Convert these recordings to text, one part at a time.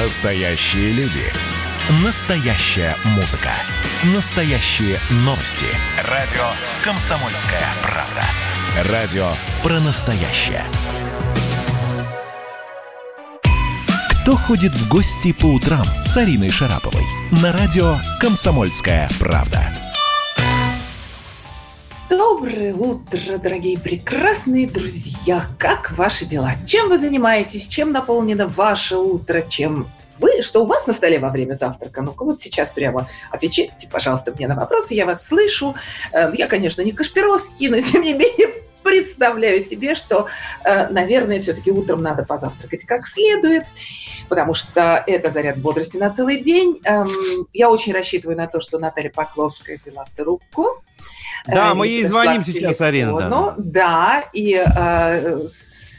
Настоящие люди. Настоящая музыка. Настоящие новости. Радио «Комсомольская правда». Радио про настоящее. Кто ходит в гости по утрам с Ариной Шараповой? На радио «Комсомольская правда». Доброе утро, дорогие прекрасные друзья! Как ваши дела? Чем вы занимаетесь? Чем наполнено ваше утро? Чем вы, что у вас на столе во время завтрака? Ну-ка вот сейчас прямо отвечайте, пожалуйста, мне на вопросы, я вас слышу. Эм, я, конечно, не Кашпировский, но тем не менее представляю себе, что, э, наверное, все-таки утром надо позавтракать как следует, потому что это заряд бодрости на целый день. Эм, я очень рассчитываю на то, что Наталья Покловская взяла трубку. Да, э, мы ей звоним сейчас, Арина. Да, да и э,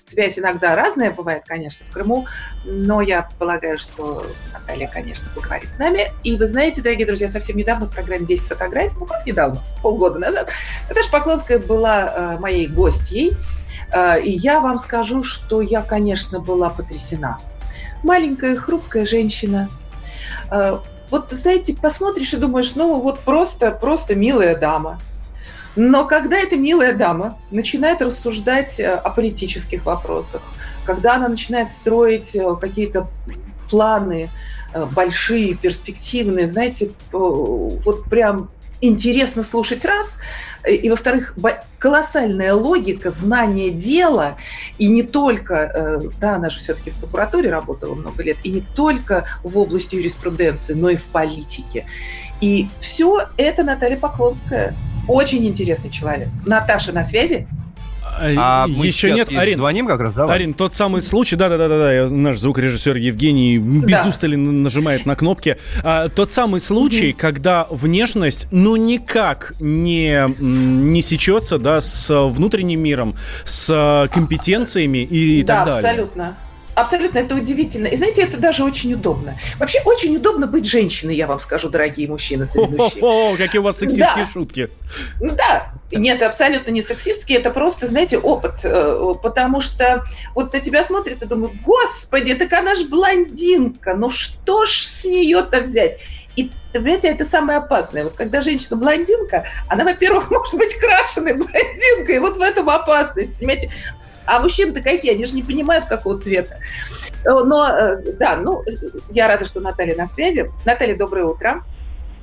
связь иногда разная бывает, конечно, в Крыму, но я полагаю, что Наталья, конечно, поговорит с нами. И вы знаете, дорогие друзья, совсем недавно в программе «10 фотографий», ну, как недавно, полгода назад, Наташа Поклонская была э, моей гостьей, э, и я вам скажу, что я, конечно, была потрясена. Маленькая, хрупкая женщина, э, вот, знаете, посмотришь и думаешь, ну, вот просто, просто милая дама. Но когда эта милая дама начинает рассуждать э, о политических вопросах, когда она начинает строить э, какие-то планы большие, перспективные, знаете, вот прям интересно слушать раз, и, во-вторых, колоссальная логика, знание дела, и не только, да, она же все-таки в прокуратуре работала много лет, и не только в области юриспруденции, но и в политике. И все это Наталья Поклонская. Очень интересный человек. Наташа на связи? А, а еще нет, Арин. Звоним как раз, давай. Арин, тот самый случай, да-да-да-да, наш звукорежиссер Евгений без да. устали нажимает на кнопки. А, тот самый случай, угу. когда внешность, ну, никак не, не сечется, да, с внутренним миром, с компетенциями и, и да, так далее. Да, абсолютно. Абсолютно, это удивительно. И знаете, это даже очень удобно. Вообще очень удобно быть женщиной, я вам скажу, дорогие мужчины, соведущие. О, какие у вас сексистские да. шутки. Да, нет, абсолютно не сексистские, это просто, знаете, опыт. Э, потому что вот на тебя смотрят и думают, господи, так она же блондинка, ну что ж с нее-то взять? И, понимаете, это самое опасное. Вот когда женщина блондинка, она, во-первых, может быть крашеной блондинкой, и вот в этом опасность, понимаете? А мужчины-то какие? Они же не понимают, какого цвета. Э, но, э, да, ну, я рада, что Наталья на связи. Наталья, доброе утро.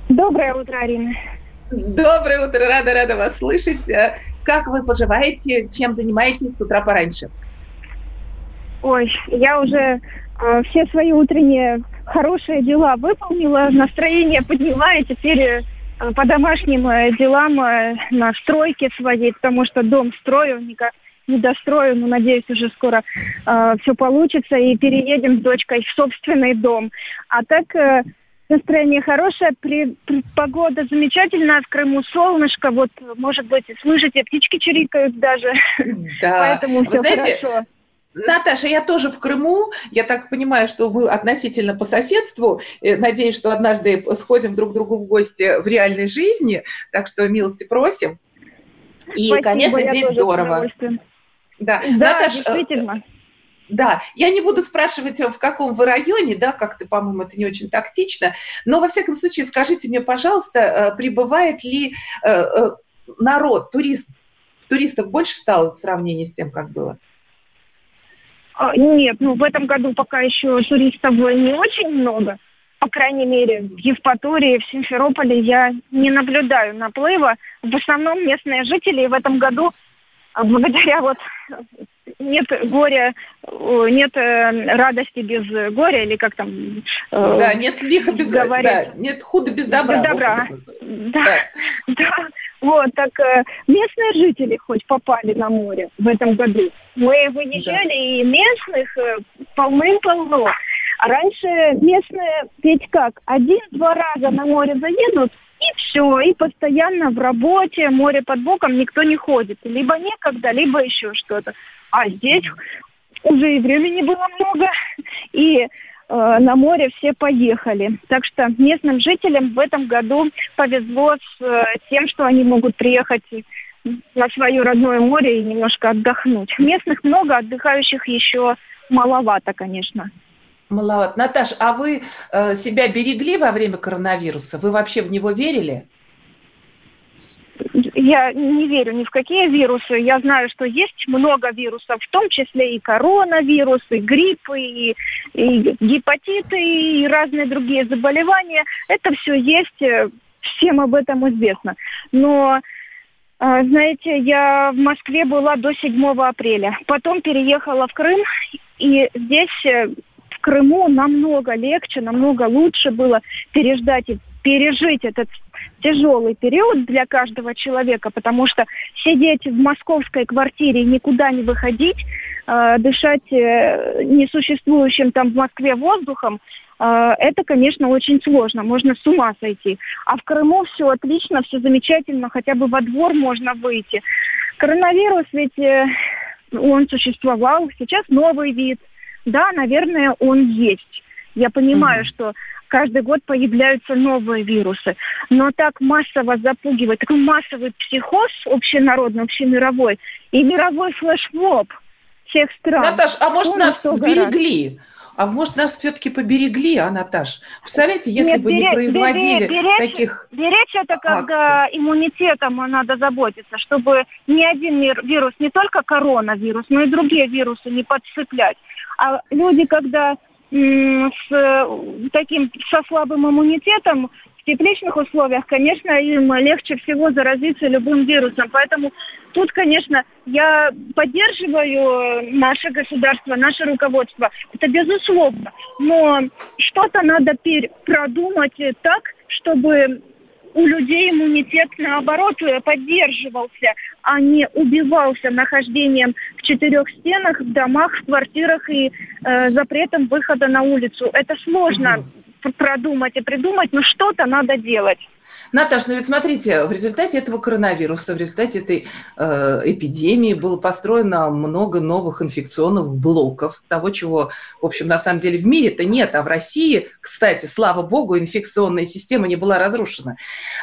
Доброе утро, Арина. Доброе утро, рада-рада вас слышать. Э, как вы поживаете? Чем занимаетесь с утра пораньше? Ой, я уже э, все свои утренние хорошие дела выполнила, настроение подняла, и теперь э, по домашним делам э, на стройке своей, потому что дом строю, никак не дострою, но надеюсь, уже скоро э, все получится и переедем с дочкой в собственный дом. А так э, настроение хорошее, при, при, погода замечательная, в Крыму солнышко, вот, может быть, слышите, птички чирикают даже. Да, поэтому все знаете, хорошо. Наташа, я тоже в Крыму. Я так понимаю, что мы относительно по соседству. Э, надеюсь, что однажды сходим друг к другу в гости в реальной жизни. Так что милости просим. И, Спасибо, конечно, здесь здорово. Да, да Наташа, э, действительно. Да, я не буду спрашивать, в каком вы районе, да, как-то, по-моему, это не очень тактично, но, во всяком случае, скажите мне, пожалуйста, э, прибывает ли э, народ, турист, туристов больше стало в сравнении с тем, как было? А, нет, ну в этом году пока еще туристов не очень много. По крайней мере, в Евпатории, в Симферополе я не наблюдаю наплыва. В основном местные жители в этом году благодаря вот нет горя, нет э, радости без горя, или как там... Э, да, нет лиха без говорить. Да, нет худа без добра. Без добра. Да, да. да. Вот, так э, местные жители хоть попали на море в этом году. Мы выезжали, да. и местных полным-полно. А раньше местные ведь как, один-два раза на море заедут, и все, и постоянно в работе, море под боком, никто не ходит. Либо некогда, либо еще что-то. А здесь уже и времени было много, и э, на море все поехали. Так что местным жителям в этом году повезло с э, тем, что они могут приехать на свое родное море и немножко отдохнуть. Местных много, отдыхающих еще маловато, конечно. Маловато. Наташ, а вы э, себя берегли во время коронавируса? Вы вообще в него верили? Я не верю ни в какие вирусы. Я знаю, что есть много вирусов, в том числе и коронавирус, и грипп, и, и гепатиты, и разные другие заболевания. Это все есть, э, всем об этом известно. Но э, знаете, я в Москве была до 7 апреля. Потом переехала в Крым, и здесь Крыму намного легче, намного лучше было переждать и пережить этот тяжелый период для каждого человека, потому что сидеть в московской квартире никуда не выходить, э, дышать э, несуществующим там в Москве воздухом, э, это, конечно, очень сложно, можно с ума сойти. А в Крыму все отлично, все замечательно, хотя бы во двор можно выйти. Коронавирус ведь э, он существовал, сейчас новый вид. Да, наверное, он есть. Я понимаю, mm-hmm. что каждый год появляются новые вирусы. Но так массово запугивать, такой массовый психоз общенародный, общемировой и мировой флешмоб всех стран. Наташ, а может нас сберегли? А может, нас все-таки поберегли, а, Наташ? Представляете, если Нет, бы беречь, не производили беречь, таких Беречь это когда акций. иммунитетом надо заботиться, чтобы ни один вирус, не только коронавирус, но и другие вирусы не подцеплять. А люди, когда с таким со слабым иммунитетом в тепличных условиях, конечно, им легче всего заразиться любым вирусом. Поэтому тут, конечно, я поддерживаю наше государство, наше руководство. Это безусловно. Но что-то надо продумать так, чтобы у людей иммунитет, наоборот, поддерживался, а не убивался нахождением в четырех стенах, в домах, в квартирах и э, запретом выхода на улицу. Это сложно продумать и придумать, но что-то надо делать. Наташа, ну ведь смотрите, в результате этого коронавируса, в результате этой э, эпидемии было построено много новых инфекционных блоков, того, чего, в общем, на самом деле в мире-то нет, а в России, кстати, слава богу, инфекционная система не была разрушена,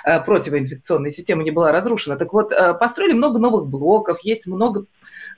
э, противоинфекционная система не была разрушена. Так вот, э, построили много новых блоков, есть много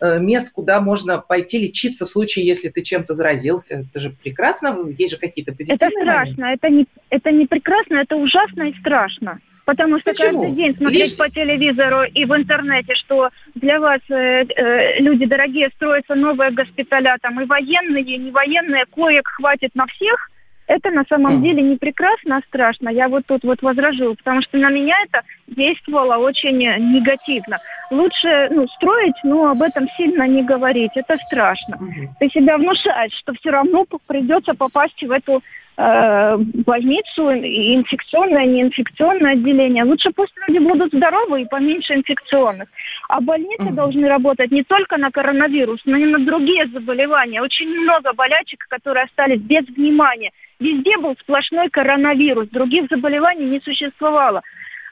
мест, куда можно пойти лечиться в случае, если ты чем-то заразился. Это же прекрасно, есть же какие-то позитивные Это страшно, это не, это не прекрасно, это ужасно и страшно. Потому что Почему? каждый день смотреть Лишь... по телевизору и в интернете, что для вас э, э, люди дорогие строятся новые госпиталя, там и военные, и не военные, коек хватит на всех – это на самом mm. деле не прекрасно, а страшно. Я вот тут вот возражу, потому что на меня это действовало очень негативно. Лучше ну, строить, но об этом сильно не говорить. Это страшно. Mm-hmm. Ты себя внушаешь, что все равно придется попасть в эту э, больницу, инфекционное, неинфекционное отделение. Лучше пусть люди будут здоровы и поменьше инфекционных. А больницы mm-hmm. должны работать не только на коронавирус, но и на другие заболевания. Очень много болячек, которые остались без внимания. Везде был сплошной коронавирус, других заболеваний не существовало.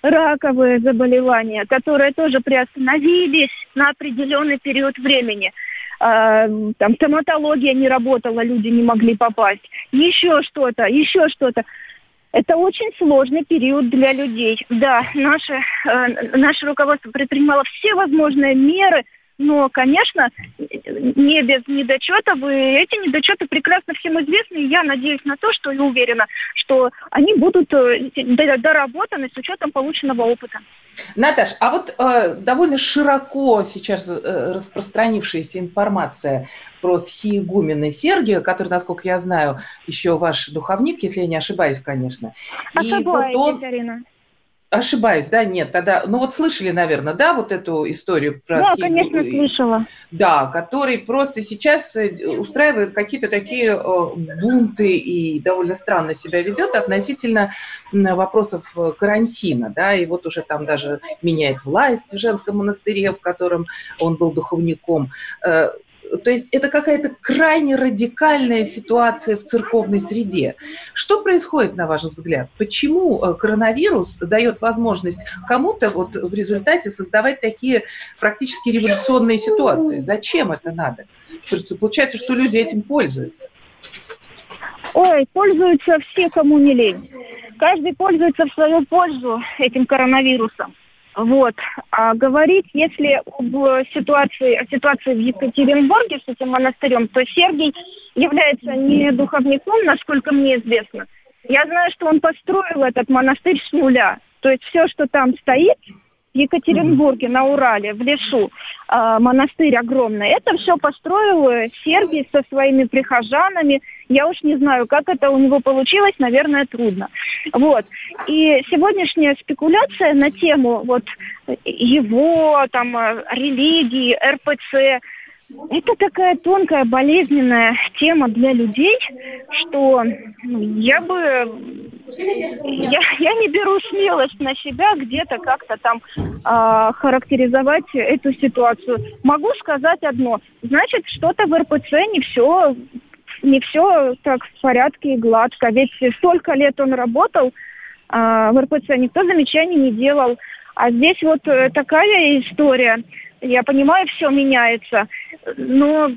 Раковые заболевания, которые тоже приостановились на определенный период времени. А, там стоматология не работала, люди не могли попасть. Еще что-то, еще что-то. Это очень сложный период для людей. Да, наше, э, наше руководство предпринимало все возможные меры – но, конечно, не без недочетов, и эти недочеты прекрасно всем известны, и я надеюсь на то, что и уверена, что они будут э, доработаны с учетом полученного опыта. Наташ, а вот э, довольно широко сейчас э, распространившаяся информация про схиегумена Сергия, который, насколько я знаю, еще ваш духовник, если я не ошибаюсь, конечно. Ошибаюсь, и вот он... Ирина. Ошибаюсь, да, нет, тогда, ну вот слышали, наверное, да, вот эту историю про... Да, Сигу, конечно, слышала. Да, который просто сейчас э, устраивает какие-то такие э, бунты и довольно странно себя ведет относительно вопросов э, карантина, да, и вот уже там даже меняет власть в женском монастыре, в котором он был духовником то есть это какая-то крайне радикальная ситуация в церковной среде. Что происходит, на ваш взгляд? Почему э, коронавирус дает возможность кому-то вот в результате создавать такие практически революционные ситуации? Зачем это надо? Получается, что люди этим пользуются. Ой, пользуются все, кому не лень. Каждый пользуется в свою пользу этим коронавирусом. Вот. А говорить, если об ситуации, о ситуации в Екатеринбурге с этим монастырем, то Сергий является не духовником, насколько мне известно. Я знаю, что он построил этот монастырь с нуля. То есть все, что там стоит, в Екатеринбурге, на Урале, в лесу, э, монастырь огромный. Это все построил э, Сергий со своими прихожанами. Я уж не знаю, как это у него получилось, наверное, трудно. Вот. И сегодняшняя спекуляция на тему вот его, там, э, религии, РПЦ, это такая тонкая, болезненная тема для людей, что я бы... Я, я не беру смелость на себя где-то как-то там э, характеризовать эту ситуацию. Могу сказать одно. Значит, что-то в РПЦ не все не все так в порядке и гладко. Ведь столько лет он работал э, в РПЦ, никто замечаний не делал. А здесь вот э, такая история. Я понимаю, все меняется, но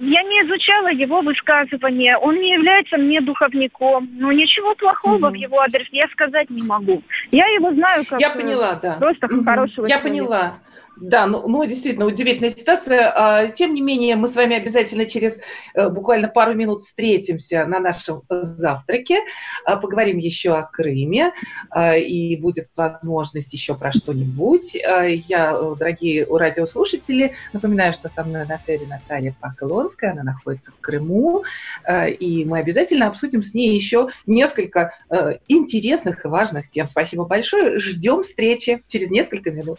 я не изучала его высказывания. Он не является мне духовником. Но ничего плохого угу. в его адрес я сказать не могу. Я его знаю как я поняла, да. просто угу. хорошего Я человека. поняла. Да, ну, ну действительно удивительная ситуация. А, тем не менее, мы с вами обязательно через э, буквально пару минут встретимся на нашем завтраке, а, поговорим еще о Крыме, а, и будет возможность еще про что-нибудь. Я, э, дорогие радиослушатели, напоминаю, что со мной на связи Наталья Поклонская, она находится в Крыму, и мы обязательно обсудим с ней еще несколько э, интересных и важных тем. Спасибо большое. Ждем встречи через несколько минут.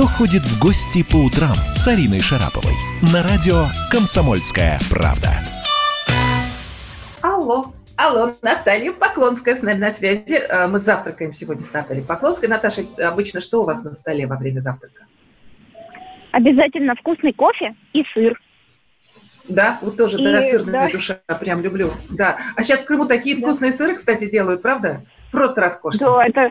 Кто ходит в гости по утрам с Ариной Шараповой? На радио «Комсомольская правда». Алло. Алло, Наталья Поклонская с нами на связи. А, мы завтракаем сегодня с Натальей Поклонской. Наташа, обычно что у вас на столе во время завтрака? Обязательно вкусный кофе и сыр. Да, вот тоже, и, да, сырная да. душа, прям люблю. Да. А сейчас в Крыму такие да. вкусные сыры, кстати, делают, правда? Просто роскошно. Да, это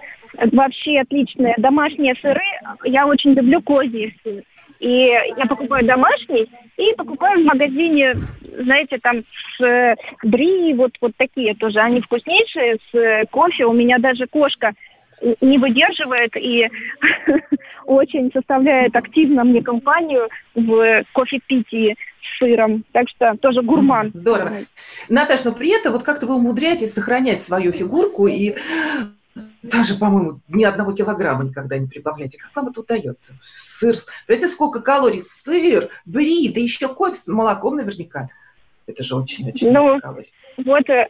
вообще отличные домашние сыры. Я очень люблю козий сыр. И я покупаю домашний и покупаю в магазине, знаете, там с бри, вот, вот такие тоже. Они вкуснейшие, с кофе. У меня даже кошка не выдерживает и очень составляет активно мне компанию в кофе-питии с сыром. Так что тоже гурман. Здорово. Наташа, но при этом вот как-то вы умудряетесь сохранять свою фигурку и даже, по-моему, ни одного килограмма никогда не прибавляете. Как вам это удается? Сыр, понимаете, сколько калорий? Сыр, бри, да еще кофе с молоком наверняка. Это же очень-очень ну, много калорий. Вот, э,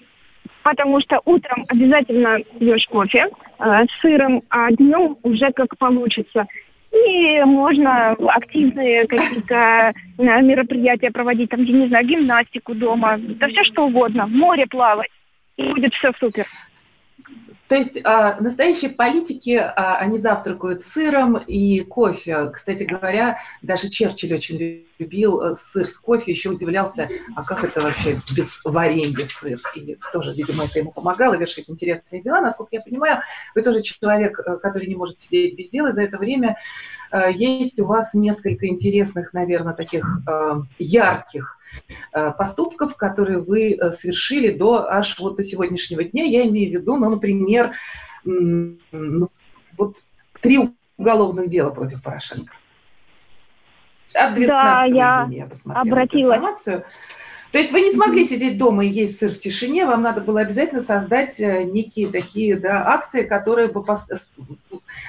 потому что утром обязательно пьешь кофе э, с сыром, а днем уже как получится. И можно активные какие-то э, мероприятия проводить, там, я не знаю, гимнастику дома, да все что угодно, в море плавать, и будет все супер. То есть а, настоящие политики, а, они завтракают сыром и кофе. Кстати говоря, даже Черчилль очень любил э, сыр с кофе, еще удивлялся, а как это вообще без варенья сыр? И тоже, видимо, это ему помогало вершить интересные дела. Насколько я понимаю, вы тоже человек, э, который не может сидеть без дела. За это время есть у вас несколько интересных, наверное, таких ярких поступков, которые вы совершили до аж вот до сегодняшнего дня. Я имею в виду, ну, например, ну, вот три уголовных дела против Порошенко. От 19 да, я, я посмотрела обратилась. информацию. То есть вы не смогли сидеть дома и есть сыр в тишине, вам надо было обязательно создать э, некие такие да, акции, которые бы.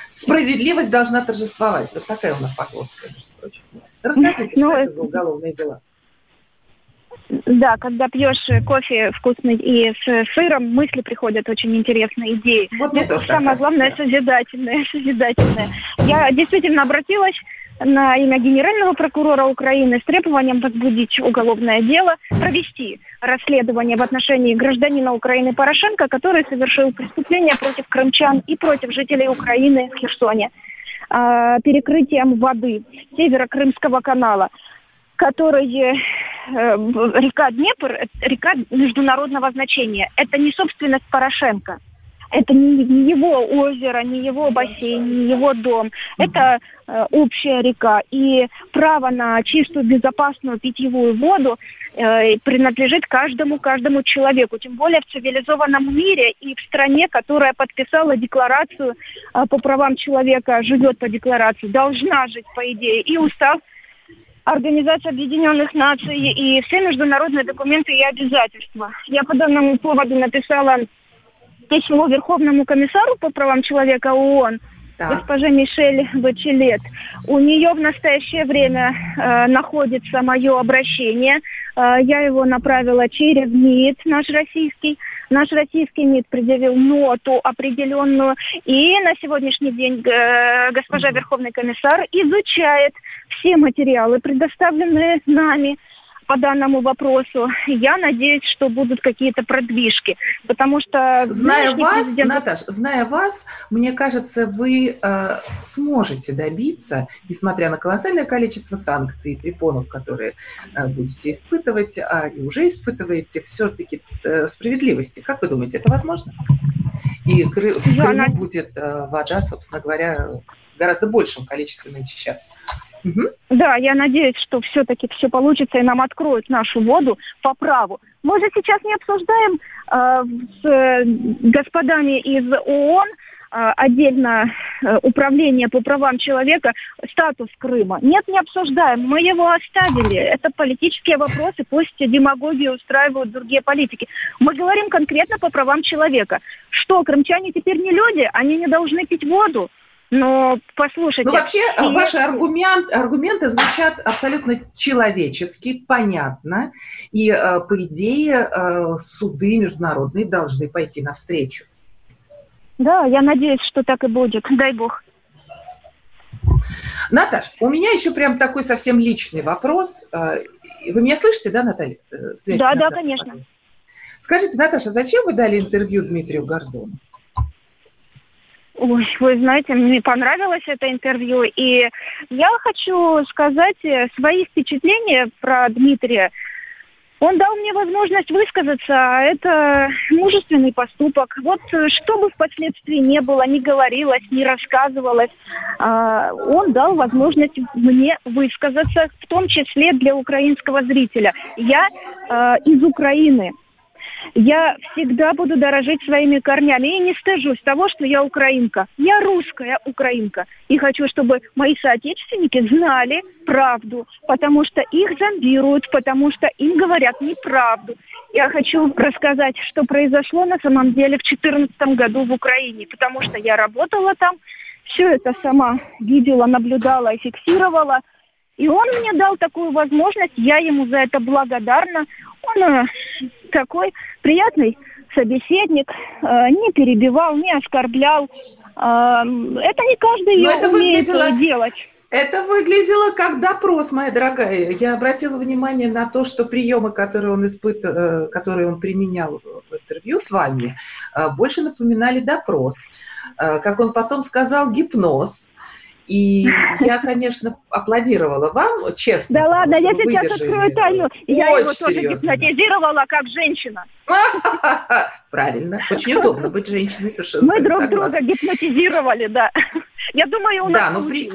Справедливость должна торжествовать. Вот такая у нас Поклонская, между прочим. Расскажите, ну, что это за уголовные дела? Да, когда пьешь кофе вкусный и с сыром, мысли приходят очень интересные идеи. Вот мне тоже Самое главное, созидательное, созидательное. Я действительно обратилась на имя генерального прокурора Украины с требованием возбудить уголовное дело, провести расследование в отношении гражданина Украины Порошенко, который совершил преступление против крымчан и против жителей Украины в Херсоне. э, перекрытием воды Северо-Крымского канала, который э, река Днепр, река международного значения. Это не собственность Порошенко. Это не, не его озеро, не его бассейн, не его дом. Это э, общая река. И право на чистую, безопасную питьевую воду э, принадлежит каждому, каждому человеку. Тем более в цивилизованном мире и в стране, которая подписала декларацию э, по правам человека, живет по декларации, должна жить, по идее. И устав Организации Объединенных Наций и все международные документы и обязательства. Я по данному поводу написала письмо Верховному комиссару по правам человека ООН, так. госпоже Мишель Бачелет. У нее в настоящее время э, находится мое обращение. Э, я его направила через МИД, наш российский. Наш российский МИД предъявил ноту определенную. И на сегодняшний день э, госпожа Верховный комиссар изучает все материалы, предоставленные нами по данному вопросу. Я надеюсь, что будут какие-то продвижки, потому что... Зная вас, президент... Наташ, зная вас, мне кажется, вы э, сможете добиться, несмотря на колоссальное количество санкций и препонов, которые э, будете испытывать, а и уже испытываете, все-таки э, справедливости. Как вы думаете, это возможно? И в Крыму да, будет э, вода, собственно говоря, в гораздо большем количестве нынче сейчас. Да, я надеюсь, что все-таки все получится и нам откроют нашу воду по праву. Мы же сейчас не обсуждаем э, с э, господами из ООН э, отдельно э, управление по правам человека статус Крыма. Нет, не обсуждаем. Мы его оставили. Это политические вопросы, пусть демагогии устраивают другие политики. Мы говорим конкретно по правам человека. Что, крымчане теперь не люди? Они не должны пить воду? Но послушайте... Ну, вообще, и... ваши аргумент, аргументы звучат абсолютно человечески, понятно. И, э, по идее, э, суды международные должны пойти навстречу. Да, я надеюсь, что так и будет. Дай бог. Наташ, у меня еще прям такой совсем личный вопрос. Э, вы меня слышите, да, Наталья? Связь да, Наталья? да, конечно. Скажите, Наташа, зачем вы дали интервью Дмитрию Гордону? Ой, вы знаете, мне понравилось это интервью, и я хочу сказать э, свои впечатления про Дмитрия. Он дал мне возможность высказаться, а это мужественный поступок. Вот э, что бы впоследствии не было, не говорилось, не рассказывалось, а, он дал возможность мне высказаться, в том числе для украинского зрителя. Я э, из Украины, я всегда буду дорожить своими корнями и не стыжусь того, что я украинка. Я русская украинка. И хочу, чтобы мои соотечественники знали правду, потому что их зомбируют, потому что им говорят неправду. Я хочу рассказать, что произошло на самом деле в 2014 году в Украине, потому что я работала там, все это сама видела, наблюдала и фиксировала. И он мне дал такую возможность, я ему за это благодарна. Он э, такой приятный собеседник, э, не перебивал, не оскорблял. Э, это не каждый Но это умеет выглядело... делать. Это выглядело как допрос, моя дорогая. Я обратила внимание на то, что приемы, которые он, испыт... которые он применял в интервью с вами, больше напоминали допрос. Как он потом сказал, гипноз. И я, конечно, аплодировала вам, честно. Да ладно, я сейчас открою тайну. Я его тоже гипнотизировала как женщина. Правильно. Очень удобно быть женщиной, совершенно Мы друг друга гипнотизировали, да. Я думаю, у нас да, ну, при...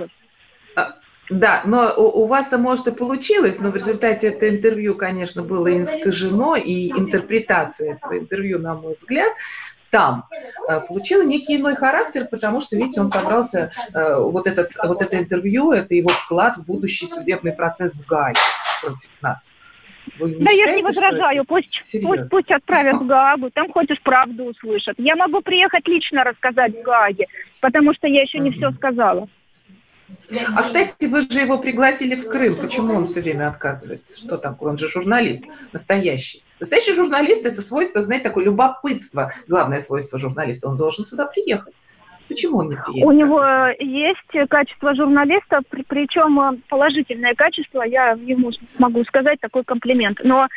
А, да, но у, у вас-то, может, и получилось, но в результате это интервью, конечно, было искажено, и интерпретация этого интервью, на мой взгляд, там э, получила некий иной характер, потому что, видите, он собрался, э, вот, этот, вот это интервью, это его вклад в будущий судебный процесс в Гааге против нас. Вы не да считаете, я не возражаю, пусть, пусть, пусть отправят в Гаагу, там и правду услышат. Я могу приехать лично рассказать в Гааге, потому что я еще не все сказала. А, кстати, вы же его пригласили в Крым. Почему он все время отказывается? Что такое? Он же журналист настоящий. Настоящий журналист – это свойство, знаете, такое любопытство. Главное свойство журналиста. Он должен сюда приехать. Почему он не приедет? У него есть качество журналиста, при, причем положительное качество, я ему могу сказать такой комплимент. Но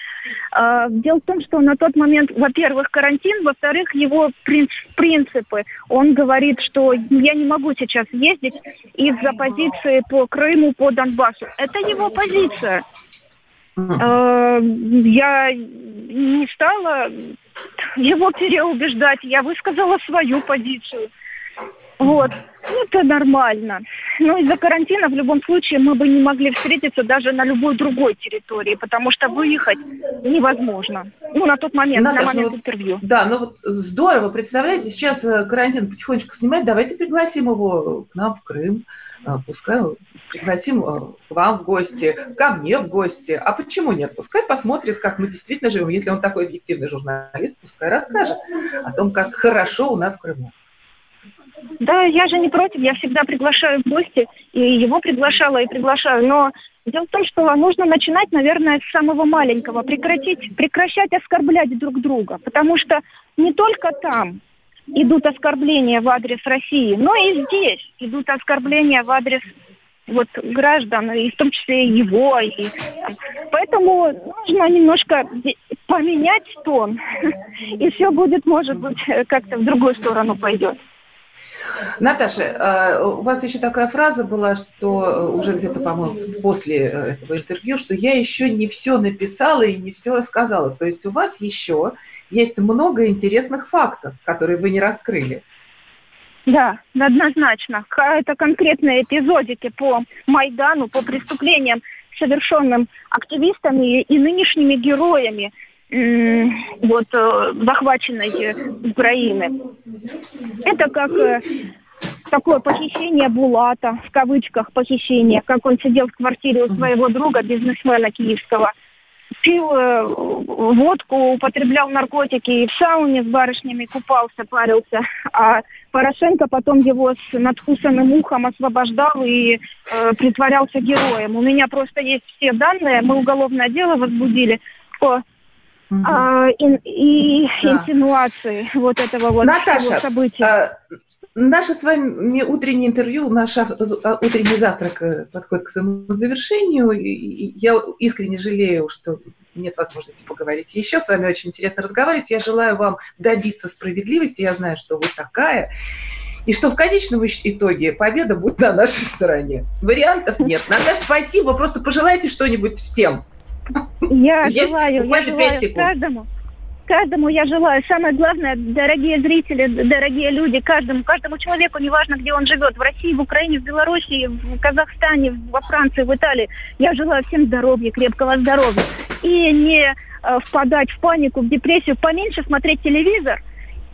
э, дело в том, что на тот момент, во-первых, карантин, во-вторых, его принц, принципы. Он говорит, что я не могу сейчас ездить из-за позиции по Крыму, по Донбассу. Это его позиция. Э, я не стала его переубеждать, я высказала свою позицию. Вот. Ну, это нормально. Но из-за карантина в любом случае мы бы не могли встретиться даже на любой другой территории, потому что выехать невозможно. Ну, на тот момент, Наташа, на момент ну, интервью. Да, ну вот здорово. Представляете, сейчас э, карантин потихонечку снимает. Давайте пригласим его к нам в Крым. А, пускай пригласим э, к вам в гости, ко мне в гости. А почему нет? Пускай посмотрит, как мы действительно живем. Если он такой объективный журналист, пускай расскажет о том, как хорошо у нас в Крыму. Да, я же не против, я всегда приглашаю в гости, и его приглашала, и приглашаю. Но дело в том, что нужно начинать, наверное, с самого маленького, прекратить, прекращать оскорблять друг друга, потому что не только там идут оскорбления в адрес России, но и здесь идут оскорбления в адрес вот граждан, и в том числе и его. И, поэтому нужно немножко поменять тон, и все будет, может быть, как-то в другую сторону пойдет. Наташа, э, у вас еще такая фраза была, что э, уже где-то, по-моему, после э, этого интервью, что я еще не все написала и не все рассказала. То есть у вас еще есть много интересных фактов, которые вы не раскрыли. Да, однозначно. Это конкретные эпизодики по Майдану, по преступлениям, совершенным активистами и нынешними героями – вот э, захваченной Украины. Это как э, такое похищение Булата, в кавычках похищение, как он сидел в квартире у своего друга, бизнесмена киевского, пил э, водку, употреблял наркотики и в сауне с барышнями купался, парился. А Порошенко потом его с надкусанным ухом освобождал и э, притворялся героем. У меня просто есть все данные, мы уголовное дело возбудили по угу. а, и, и да. инсинуации вот этого вот Наташа, события. А, наше с вами утреннее интервью, наш а, утренний завтрак э, подходит к своему завершению. Я искренне жалею, что нет возможности поговорить еще. С вами очень интересно разговаривать. Я желаю вам добиться справедливости. Я знаю, что вы такая. И что в конечном итоге победа будет на нашей стороне. Вариантов нет. Наташа, спасибо. Просто пожелайте что-нибудь всем. Я Есть желаю, я желаю каждому, каждому я желаю. Самое главное, дорогие зрители, дорогие люди, каждому, каждому человеку, неважно, где он живет, в России, в Украине, в Беларуси, в Казахстане, во Франции, в Италии, я желаю всем здоровья, крепкого здоровья. И не э, впадать в панику, в депрессию, поменьше смотреть телевизор,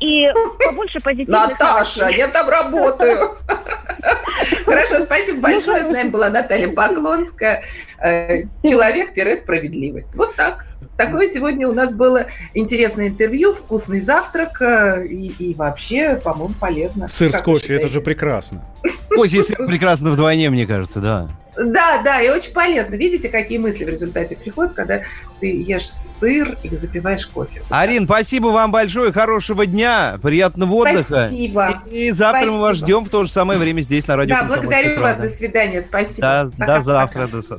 и побольше позитивных Наташа, я там работаю. Хорошо, спасибо большое. С нами была Наталья Поклонская. Э, человек-справедливость. Вот так. Такое сегодня у нас было интересное интервью, вкусный завтрак э, и, и вообще, по-моему, полезно. Сыр с кофе, это же прекрасно. Кофе и сыр прекрасно вдвойне, мне кажется, да. Да, да, и очень полезно. Видите, какие мысли в результате приходят, когда ты ешь сыр и запиваешь кофе. Арин, спасибо вам большое, хорошего дня, приятного отдыха. Спасибо. И завтра спасибо. мы вас ждем в то же самое время здесь на радио. Да, благодарю вас, до свидания, спасибо. Да, пока, до завтра. Пока. До...